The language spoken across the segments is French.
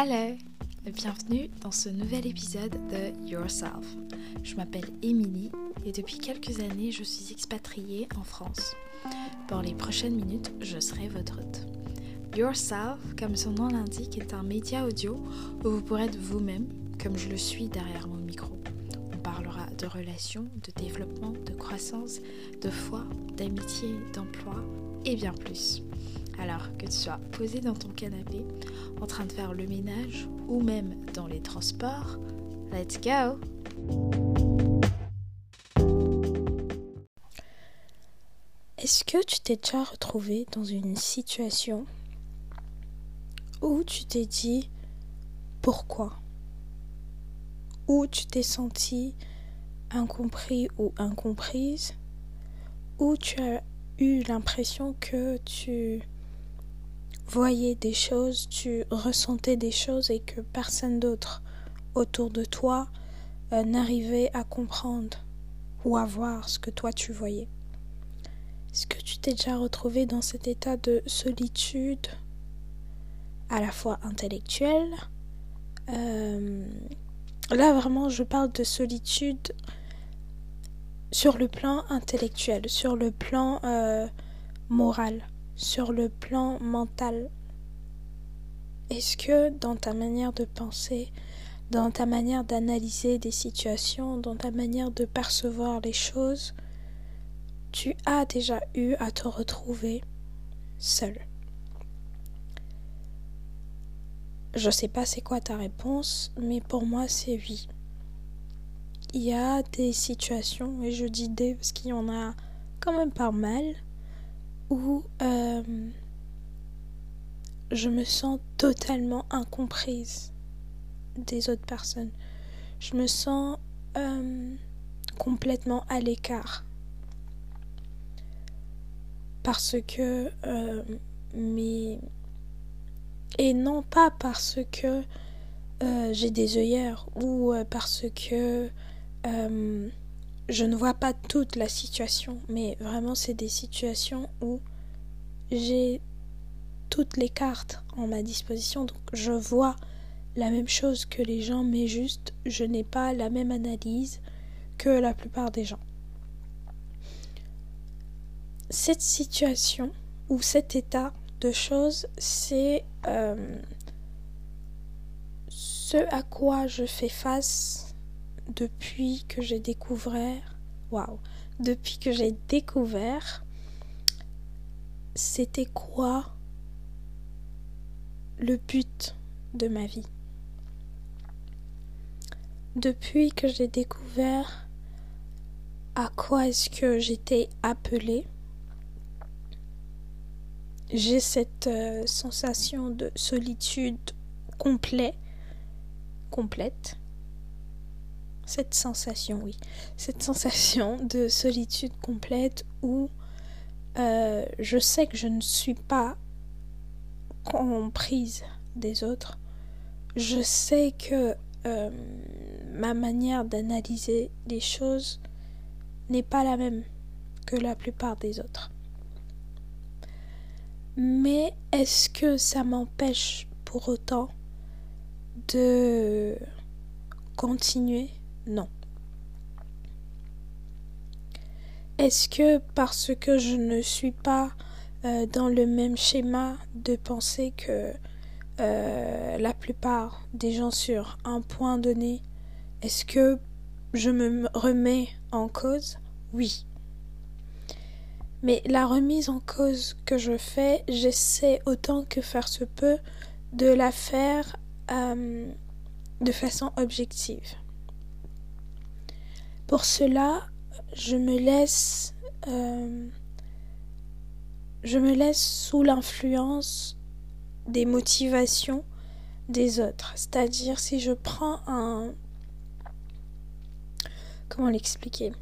Hello Bienvenue dans ce nouvel épisode de Yourself. Je m'appelle Émilie et depuis quelques années je suis expatriée en France. Pour les prochaines minutes, je serai votre hôte. Yourself, comme son nom l'indique, est un média audio où vous pourrez être vous-même, comme je le suis derrière mon micro. On parlera de relations, de développement, de croissance, de foi, d'amitié, d'emploi et bien plus. Alors que tu sois posé dans ton canapé, en train de faire le ménage ou même dans les transports, let's go! Est-ce que tu t'es déjà retrouvé dans une situation où tu t'es dit pourquoi? Où tu t'es senti incompris ou incomprise? Où tu as eu l'impression que tu voyais des choses, tu ressentais des choses et que personne d'autre autour de toi euh, n'arrivait à comprendre ou à voir ce que toi tu voyais. Est-ce que tu t'es déjà retrouvé dans cet état de solitude à la fois intellectuelle euh, Là vraiment je parle de solitude sur le plan intellectuel, sur le plan euh, moral sur le plan mental Est-ce que dans ta manière de penser, dans ta manière d'analyser des situations, dans ta manière de percevoir les choses, tu as déjà eu à te retrouver seul? Je sais pas c'est quoi ta réponse, mais pour moi c'est oui. Il y a des situations, et je dis des parce qu'il y en a quand même pas mal, où euh, je me sens totalement incomprise des autres personnes. Je me sens euh, complètement à l'écart. Parce que euh, et non pas parce que j'ai des œillères ou parce que je ne vois pas toute la situation, mais vraiment c'est des situations où j'ai toutes les cartes en ma disposition, donc je vois la même chose que les gens, mais juste je n'ai pas la même analyse que la plupart des gens. Cette situation ou cet état de choses, c'est euh, ce à quoi je fais face depuis que j'ai découvert, waouh, depuis que j'ai découvert, c'était quoi le but de ma vie? Depuis que j'ai découvert à quoi est-ce que j'étais appelée, j'ai cette euh, sensation de solitude complet, complète cette sensation, oui, cette sensation de solitude complète où euh, je sais que je ne suis pas comprise des autres. Je sais que euh, ma manière d'analyser les choses n'est pas la même que la plupart des autres. Mais est-ce que ça m'empêche pour autant de continuer non. Est-ce que parce que je ne suis pas euh, dans le même schéma de pensée que euh, la plupart des gens sur un point donné, est-ce que je me remets en cause? Oui. Mais la remise en cause que je fais, j'essaie autant que faire se peut de la faire euh, de façon objective. Pour cela, je me laisse euh, je me laisse sous l'influence des motivations des autres. C'est-à-dire si je prends un comment l'expliquer?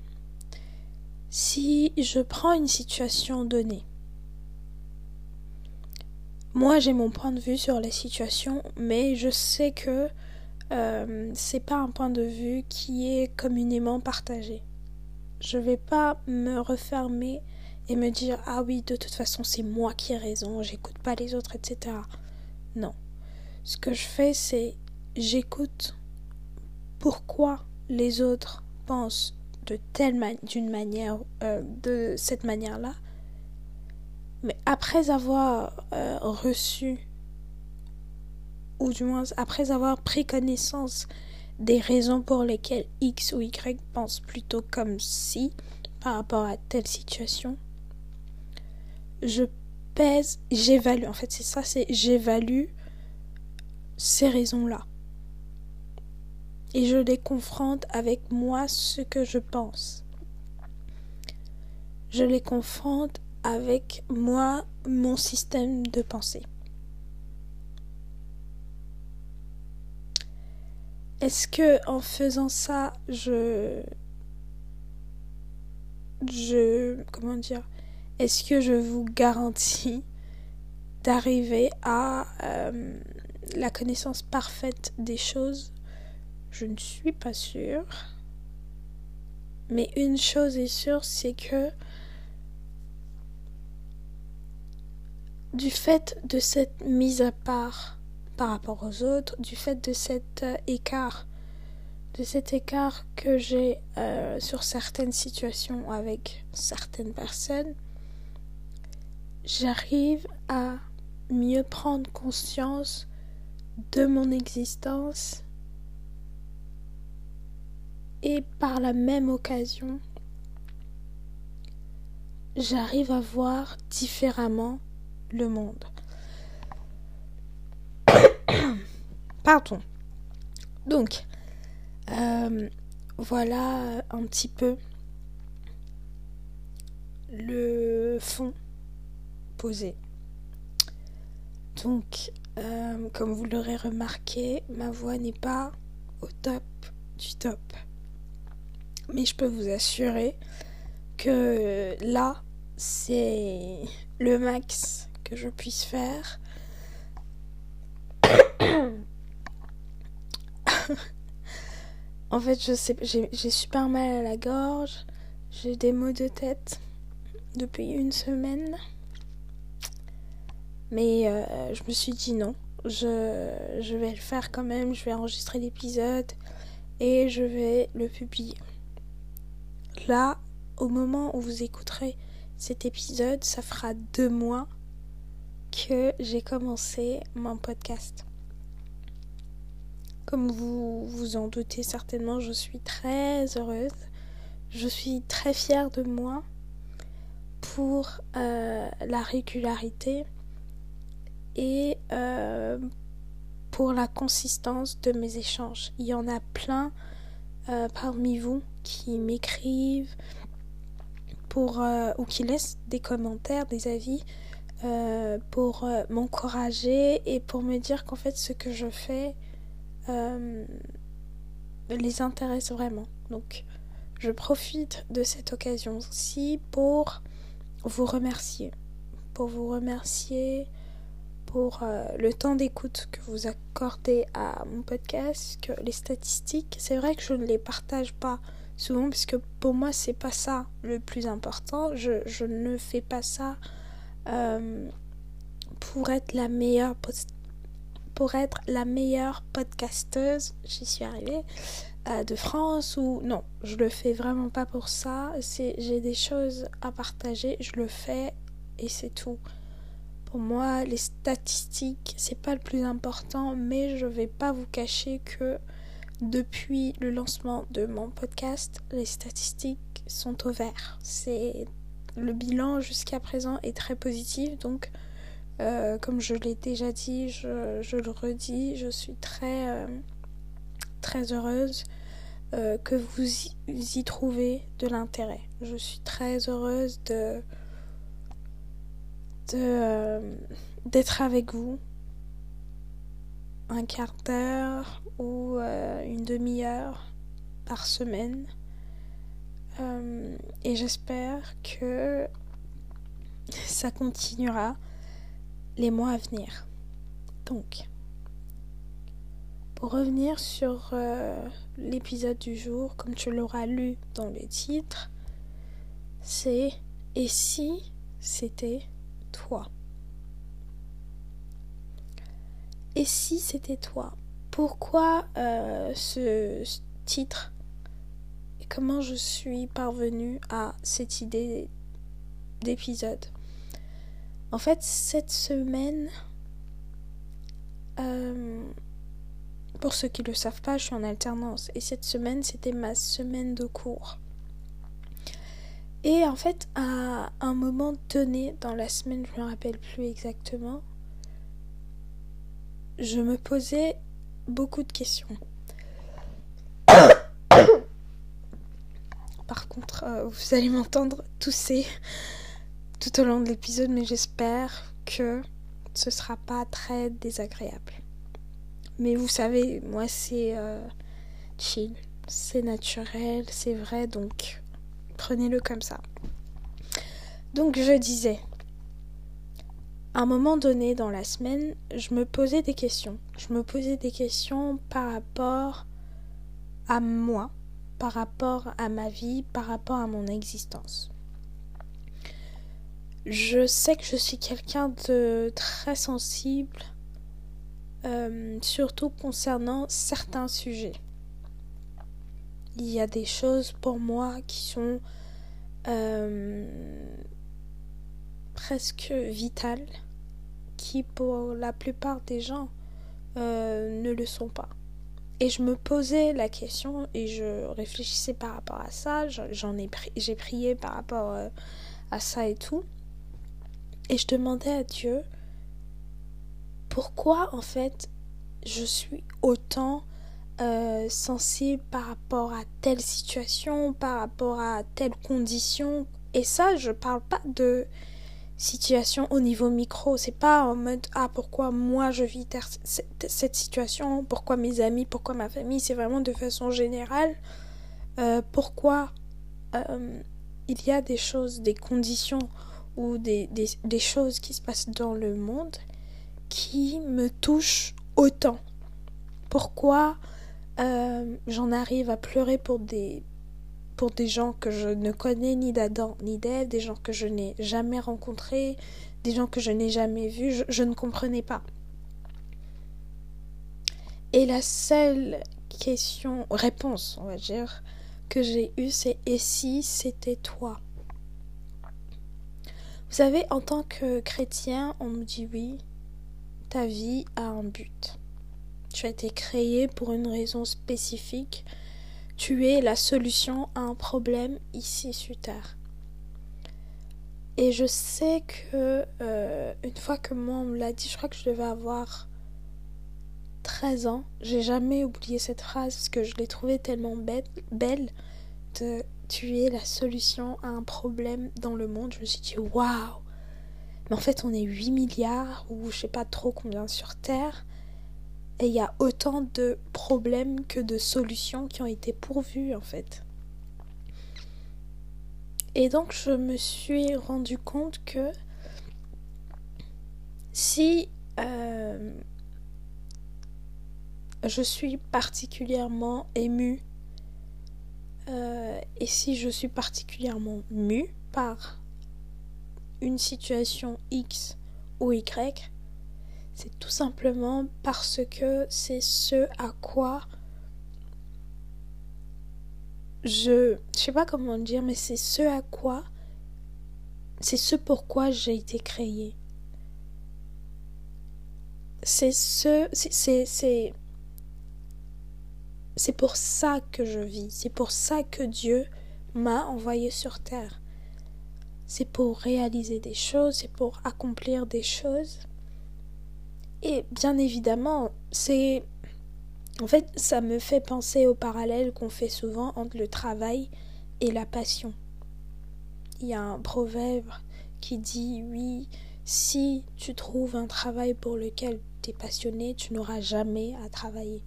Si je prends une situation donnée, moi j'ai mon point de vue sur la situation, mais je sais que euh, c'est pas un point de vue qui est communément partagé. Je vais pas me refermer et me dire ah oui de toute façon c'est moi qui ai raison, j'écoute pas les autres, etc. Non. ce que je fais, c'est j'écoute pourquoi les autres pensent de telle d'une manière, euh, de cette manière-là. Mais après avoir euh, reçu, ou du moins après avoir pris connaissance des raisons pour lesquelles X ou Y pense plutôt comme si par rapport à telle situation, je pèse, j'évalue. En fait, c'est ça, c'est j'évalue ces raisons-là. Et je les confronte avec moi ce que je pense. Je les confronte avec moi mon système de pensée. Est-ce que en faisant ça, je je comment dire Est-ce que je vous garantis d'arriver à euh, la connaissance parfaite des choses? Je ne suis pas sûre. Mais une chose est sûre, c'est que du fait de cette mise à part par rapport aux autres, du fait de cet euh, écart, de cet écart que j'ai euh, sur certaines situations avec certaines personnes, j'arrive à mieux prendre conscience de mon existence et par la même occasion, j'arrive à voir différemment le monde. Pardon. Donc, euh, voilà un petit peu le fond posé. Donc, euh, comme vous l'aurez remarqué, ma voix n'est pas au top du top. Mais je peux vous assurer que là, c'est le max que je puisse faire. en fait, je sais, j'ai super mal à la gorge. J'ai des maux de tête depuis une semaine. Mais euh, je me suis dit non, je, je vais le faire quand même. Je vais enregistrer l'épisode et je vais le publier. Là, au moment où vous écouterez cet épisode, ça fera deux mois que j'ai commencé mon podcast. Comme vous vous en doutez certainement, je suis très heureuse. Je suis très fière de moi pour euh, la régularité et euh, pour la consistance de mes échanges. Il y en a plein euh, parmi vous qui m'écrivent pour ou qui laissent des commentaires, des avis pour m'encourager et pour me dire qu'en fait ce que je fais euh, les intéresse vraiment. Donc, je profite de cette occasion-ci pour vous remercier. Pour vous remercier pour euh, le temps d'écoute que vous accordez à mon podcast, les statistiques, c'est vrai que je ne les partage pas souvent puisque pour moi c'est pas ça le plus important. Je, je ne fais pas ça euh, pour être la meilleure pour être la meilleure podcasteuse, j'y suis arrivée, euh, de France ou non, je le fais vraiment pas pour ça. J'ai des choses à partager, je le fais et c'est tout. Pour moi, les statistiques, c'est pas le plus important, mais je vais pas vous cacher que depuis le lancement de mon podcast, les statistiques sont au vert. C'est le bilan jusqu'à présent est très positif, donc euh, comme je l'ai déjà dit, je, le redis, je suis très, euh, très heureuse euh, que vous y, y, trouvez de l'intérêt. Je suis très heureuse de d'être avec vous un quart d'heure ou une demi-heure par semaine. et j'espère que ça continuera les mois à venir. Donc, pour revenir sur euh, l'épisode du jour, comme tu l'auras lu dans le titre, c'est Et si c'était toi Et si c'était toi? Pourquoi euh, ce titre? Et comment je suis parvenue à cette idée d'épisode? En fait, cette semaine, euh, pour ceux qui ne le savent pas, je suis en alternance. Et cette semaine, c'était ma semaine de cours. Et en fait, à un moment donné dans la semaine, je ne me rappelle plus exactement, je me posais beaucoup de questions. Par contre, euh, vous allez m'entendre tousser tout au long de l'épisode, mais j'espère que ce sera pas très désagréable. Mais vous savez, moi c'est euh, chill, c'est naturel, c'est vrai, donc prenez-le comme ça. Donc je disais, à un moment donné dans la semaine, je me posais des questions. Je me posais des questions par rapport à moi, par rapport à ma vie, par rapport à mon existence. Je sais que je suis quelqu'un de très sensible, euh, surtout concernant certains sujets. Il y a des choses pour moi qui sont euh, presque vitales qui pour la plupart des gens euh, ne le sont pas. Et je me posais la question et je réfléchissais par rapport à ça, j'en ai j'ai prié par rapport à ça et tout. Et je demandais à Dieu pourquoi en fait je suis autant euh, sensible par rapport à telle situation, par rapport à telle condition? Et ça, je parle pas de situation au niveau micro. C'est pas en mode ah pourquoi moi je vis cette situation, pourquoi mes amis, pourquoi ma famille. C'est vraiment de façon générale. Euh, pourquoi euh, il y a des choses, des conditions ou des, choses qui se passent dans le monde qui me touchent autant. Pourquoi euh, j'en arrive à pleurer pour des pour des gens que je ne connais ni d'Adam ni d'Ève, des gens que je n'ai jamais rencontrés, des gens que je n'ai jamais vus, je, ne comprenais pas. Et la seule question, réponse, on va dire, que j'ai eue, c'est et si c'était toi? Vous savez, en tant que chrétien, on me dit oui, ta vie a un but. Tu as été créé pour une raison spécifique tu es la solution à un problème ici sur Terre. Et je sais que euh, une fois que moi on me l'a dit, je crois que je devais avoir 13 ans. J'ai jamais oublié cette phrase parce que je l'ai trouvée tellement belle, tu es la solution à un problème dans le monde. Je me suis dit waouh! Mais en fait, on est 8 milliards ou je sais pas trop combien sur Terre. Et il y a autant de problèmes que de solutions qui ont été pourvues en fait. Et donc je me suis rendu compte que si euh, je suis particulièrement émue euh, et si je suis particulièrement mue par une situation X ou Y, c'est tout simplement parce que c'est ce à quoi je je sais pas comment dire mais c'est ce à quoi c'est ce pourquoi j'ai été créée. C'est ce c'est c'est c'est pour ça que je vis c'est pour ça que Dieu m'a envoyé sur terre c'est pour réaliser des choses c'est pour accomplir des choses et bien évidemment, c'est. En fait, ça me fait penser au parallèle qu'on fait souvent entre le travail et la passion. Il y a un proverbe qui dit Oui, si tu trouves un travail pour lequel tu es passionné, tu n'auras jamais à travailler.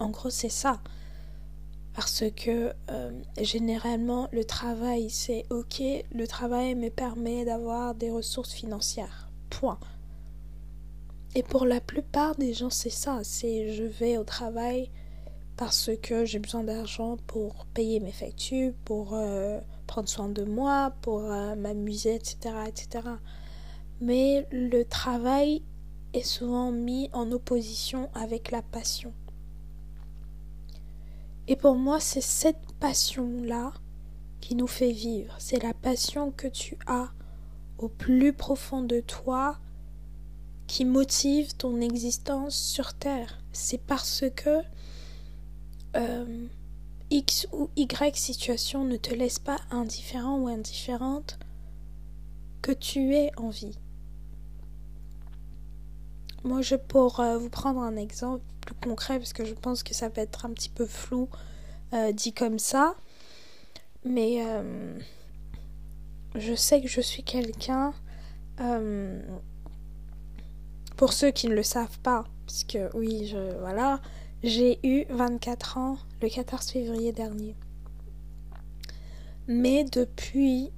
En gros, c'est ça. Parce que euh, généralement, le travail, c'est ok, le travail me permet d'avoir des ressources financières. Point. Et pour la plupart des gens, c'est ça. C'est je vais au travail parce que j'ai besoin d'argent pour payer mes factures, pour euh, prendre soin de moi, pour euh, m'amuser, etc., etc. Mais le travail est souvent mis en opposition avec la passion. Et pour moi, c'est cette passion-là qui nous fait vivre. C'est la passion que tu as au plus profond de toi qui motive ton existence sur Terre. C'est parce que euh, X ou Y situation ne te laisse pas indifférent ou indifférente que tu es en vie. Moi, je pour euh, vous prendre un exemple plus concret, parce que je pense que ça peut être un petit peu flou euh, dit comme ça, mais euh, je sais que je suis quelqu'un. pour ceux qui ne le savent pas, parce que oui, je voilà, j'ai eu 24 ans le 14 février dernier. Mais depuis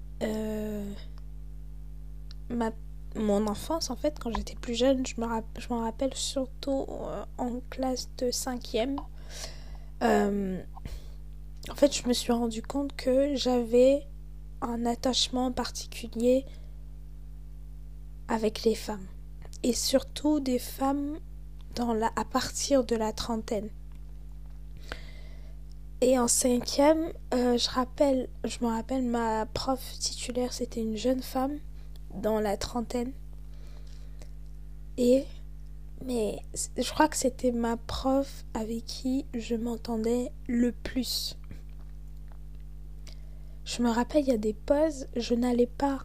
ma mon enfance, en fait, quand j'étais plus jeune, je m'en rappelle surtout euh, en classe de cinquième. Euh, en fait, je me suis rendu compte que j'avais un attachement particulier avec les femmes. Et surtout des femmes à partir de la trentaine. Et en cinquième, euh, je rappelle, je me rappelle, ma prof titulaire, c'était une jeune femme dans la trentaine. Et mais je crois que c'était ma prof avec qui je m'entendais le plus. Je me rappelle, il y a des pauses, je n'allais pas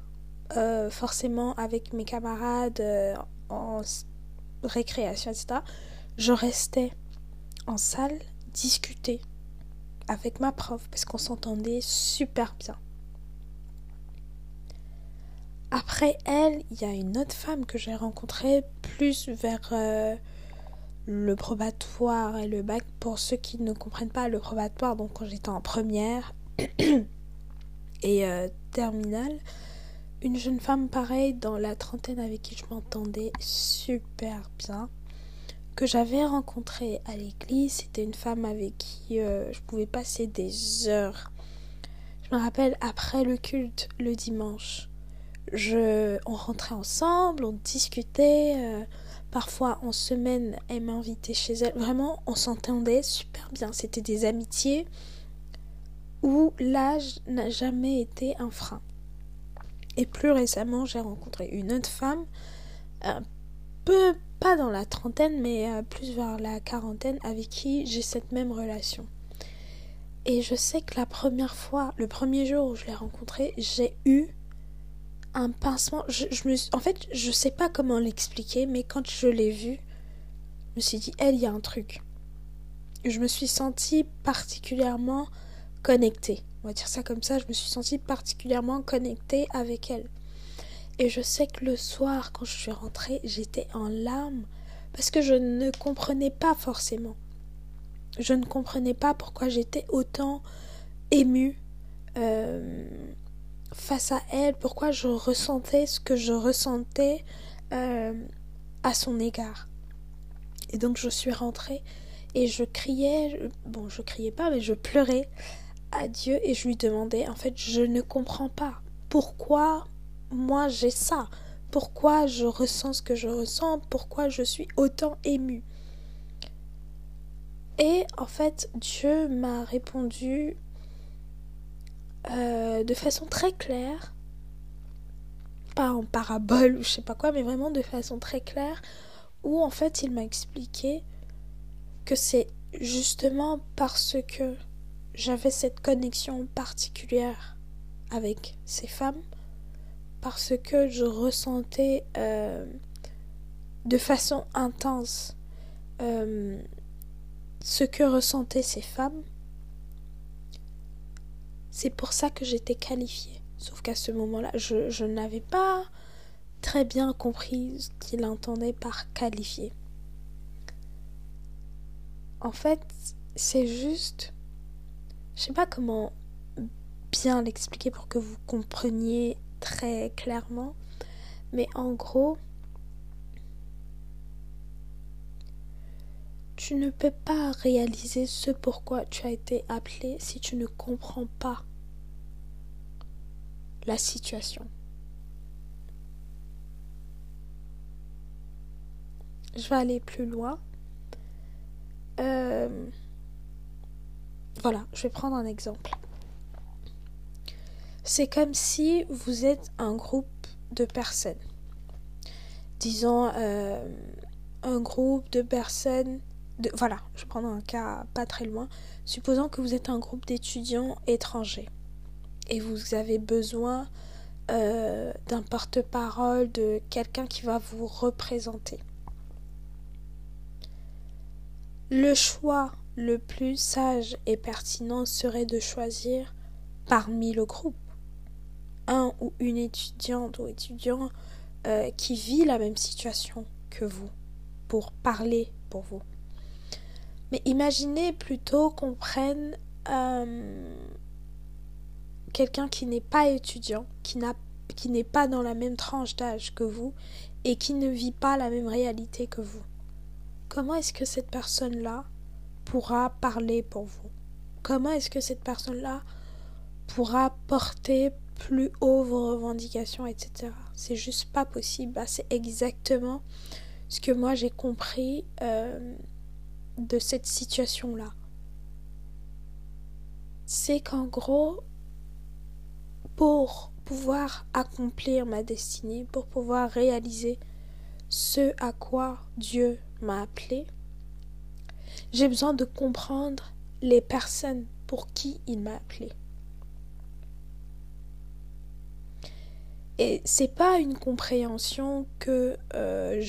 euh, forcément avec mes camarades euh, en récréation, etc. Je restais en salle discuter avec ma prof parce qu'on s'entendait super bien. Après elle, il y a une autre femme que j'ai rencontrée plus vers euh, le probatoire et le bac. Pour ceux qui ne comprennent pas le probatoire, donc quand j'étais en première et euh, terminale, une jeune femme pareille dans la trentaine avec qui je m'entendais super bien, que j'avais rencontrée à l'église. C'était une femme avec qui euh, je pouvais passer des heures. Je me rappelle après le culte le dimanche on rentrait ensemble, on discutait. Euh, parfois en semaine, elle m'invitait chez elle. Vraiment, on s'entendait super bien. C'était des amitiés où l'âge n'a jamais été un frein. Et plus récemment, j'ai rencontré une autre femme, un peu pas dans la trentaine, mais euh, plus vers la quarantaine, avec qui j'ai cette même relation. Et je sais que la première fois, le premier jour où je l'ai rencontrée, j'ai eu un pincement. Je, me, en fait, je sais pas comment l'expliquer, mais quand je l'ai vu, je me suis dit, elle, il y a un truc. Je me suis sentie particulièrement connectée. On va dire ça comme ça. Je me suis sentie particulièrement connectée avec elle. Et je sais que le soir, quand je suis rentrée, j'étais en larmes parce que je ne comprenais pas forcément. Je ne comprenais pas pourquoi j'étais autant émue. Euh, face à elle, pourquoi je ressentais ce que je ressentais euh, à son égard. Et donc je suis rentrée et je criais, bon je criais pas mais je pleurais à Dieu et je lui demandais en fait je ne comprends pas pourquoi moi j'ai ça, pourquoi je ressens ce que je ressens, pourquoi je suis autant émue? Et en fait Dieu m'a répondu euh, de façon très claire, pas en parabole ou je sais pas quoi, mais vraiment de façon très claire, où en fait il m'a expliqué que c'est justement parce que j'avais cette connexion particulière avec ces femmes, parce que je ressentais euh, de façon intense euh, ce que ressentaient ces femmes, c'est pour ça que j'étais qualifiée. Sauf qu'à ce moment-là, je, n'avais pas très bien compris ce qu'il entendait par qualifié. En fait, c'est juste. Je sais pas comment bien l'expliquer pour que vous compreniez très clairement. Mais en gros, tu ne peux pas réaliser ce pourquoi tu as été appelé si tu ne comprends pas la situation. je vais aller plus loin. Euh, voilà, je vais prendre un exemple. C'est comme si vous êtes un groupe de personnes. Disons euh, un groupe de personnes. Voilà, je prendre un cas pas très loin. Supposons que vous êtes un groupe d'étudiants étrangers et vous avez besoin euh, d'un porte-parole, de quelqu'un qui va vous représenter. Le choix le plus sage et pertinent serait de choisir parmi le groupe un ou une étudiante ou étudiant euh, qui vit la même situation que vous pour parler pour vous. Mais imaginez plutôt qu'on prenne euh, quelqu'un qui n'est pas étudiant, qui n'est pas dans la même tranche d'âge que vous et qui ne vit pas la même réalité que vous. Comment est-ce que cette personne-là pourra parler pour vous? Comment est-ce que cette personne-là pourra porter plus haut vos revendications, etc. C'est juste pas possible. Bah, c'est exactement ce que moi j'ai compris euh, de cette situation-là. C'est qu'en gros, pour pouvoir accomplir ma destinée, pour pouvoir réaliser ce à quoi Dieu m'a appelé, j'ai besoin de comprendre les personnes pour qui il m'a appelé. Et c'est pas une compréhension que euh,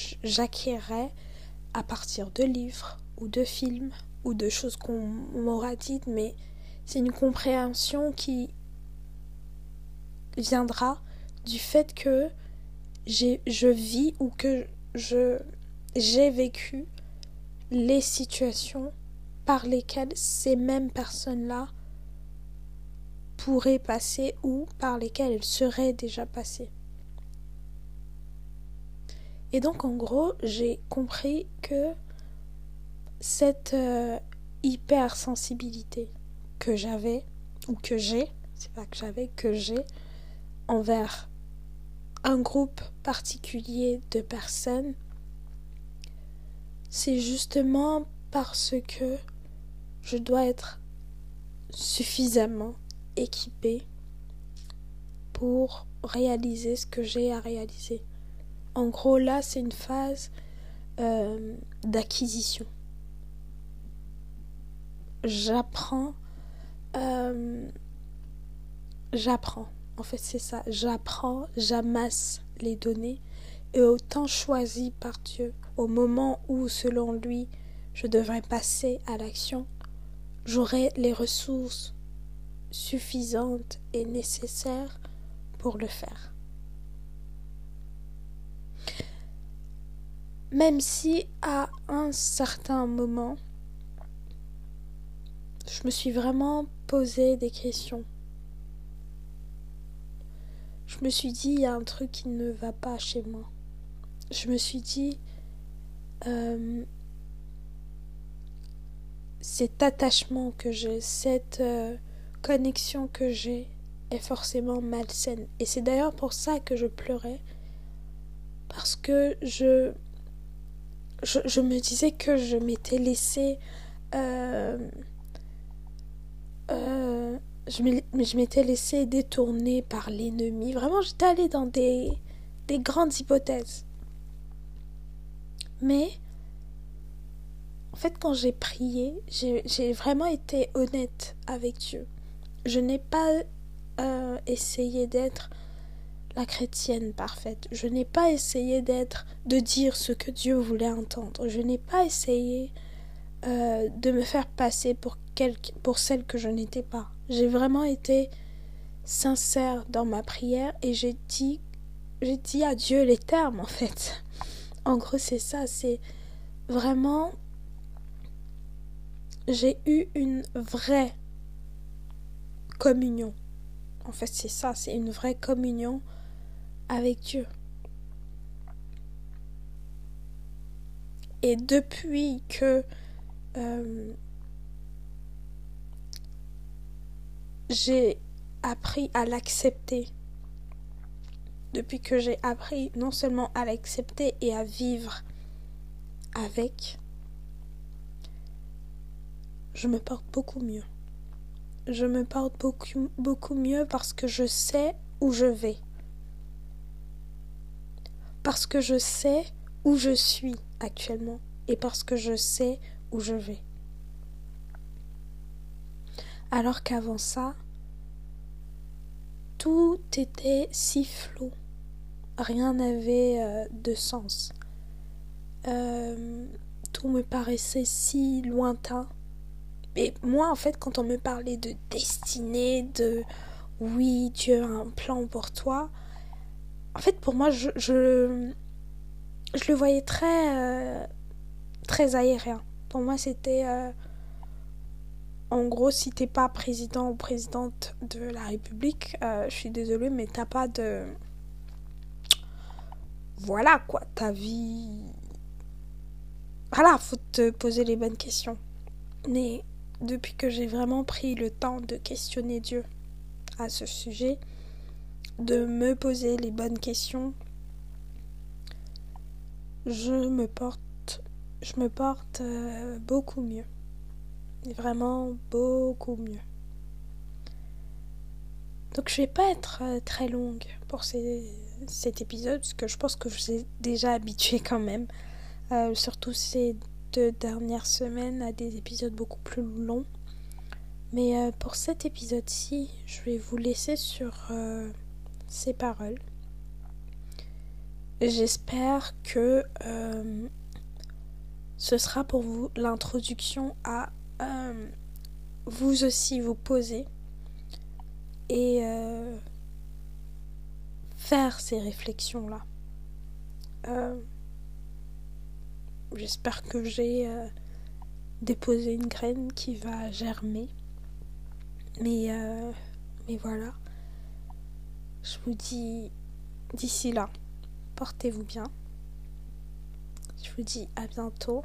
à partir de livres ou de films ou de choses qu'on m'aura dites, mais c'est une compréhension qui viendra du fait que je vis ou que je j'ai vécu les situations par lesquelles ces mêmes personnes-là pourraient passer ou par lesquelles elles seraient déjà passées. Et donc en gros, j'ai compris que cette euh, hypersensibilité que j'avais ou que j'ai, c'est pas que j'avais, que j'ai envers un groupe particulier de personnes, c'est justement parce que je dois être suffisamment équipé pour réaliser ce que j'ai à réaliser. En gros, là, c'est une phase euh, d'acquisition. J'apprends. Euh, j'apprends. En fait, c'est ça. J'apprends, j'amasse les données et au temps choisi par Dieu, au moment où, selon lui, je devrais passer à l'action, j'aurai les ressources suffisante et nécessaire pour le faire. Même si à un certain moment, je me suis vraiment posé des questions. Je me suis dit, il y a un truc qui ne va pas chez moi. Je me suis dit, euh, cet attachement que j'ai, cette... Euh, connexion que j'ai est forcément malsaine. Et c'est d'ailleurs pour ça que je pleurais. Parce que je, je, me disais que je m'étais laissé... Euh, euh, je m'étais laissé détourner par l'ennemi. Vraiment, j'étais allée dans des, des grandes hypothèses. Mais, en fait, quand j'ai prié, j'ai vraiment été honnête avec Dieu. Je n'ai pas euh, essayé d'être la chrétienne parfaite. Je n'ai pas essayé d'être, de dire ce que Dieu voulait entendre. Je n'ai pas essayé euh, de me faire passer pour, pour celle que je n'étais pas. J'ai vraiment été sincère dans ma prière et j'ai dit, j'ai dit à Dieu les termes en fait. En gros, c'est ça, c'est vraiment. J'ai eu une vraie communion. En fait, c'est ça, c'est une vraie communion avec Dieu. Et depuis que euh, j'ai appris à l'accepter, depuis que j'ai appris non seulement à l'accepter et à vivre avec, je me porte beaucoup mieux. Je me porte beaucoup, mieux parce que je sais où je vais. Parce que je sais où je suis actuellement et parce que je sais où je vais. Alors qu'avant ça, tout était si flou. Rien n'avait euh, de sens. Euh, tout me paraissait si lointain. Et moi, en fait, quand on me parlait de destinée, de oui, Dieu a un plan pour toi, en fait, pour moi, je, je, le voyais très, euh, très aérien. Pour moi, c'était. En gros, si t'es pas président ou présidente de la République, euh, je suis désolée, mais t'as pas de. Voilà quoi, ta vie. Voilà, faut te poser les bonnes questions. Mais depuis que j'ai vraiment pris le temps de questionner Dieu à ce sujet, de me poser les bonnes questions, je me porte, je me porte euh, beaucoup mieux vraiment beaucoup mieux. Donc je vais pas être euh, très longue pour cet épisode parce que je pense que je ai déjà habitué quand même. Euh, surtout ces deux dernières semaines à des épisodes beaucoup plus longs. Mais euh, pour cet épisode-ci, je vais vous laisser sur ces paroles. J'espère que ce sera pour vous l'introduction à euh, vous aussi vous poser et euh, faire ces réflexions-là. Euh, j'espère que j'ai déposé une graine qui va germer. Mais, mais voilà. Je vous dis d'ici là, portez-vous bien. Je vous dis à bientôt.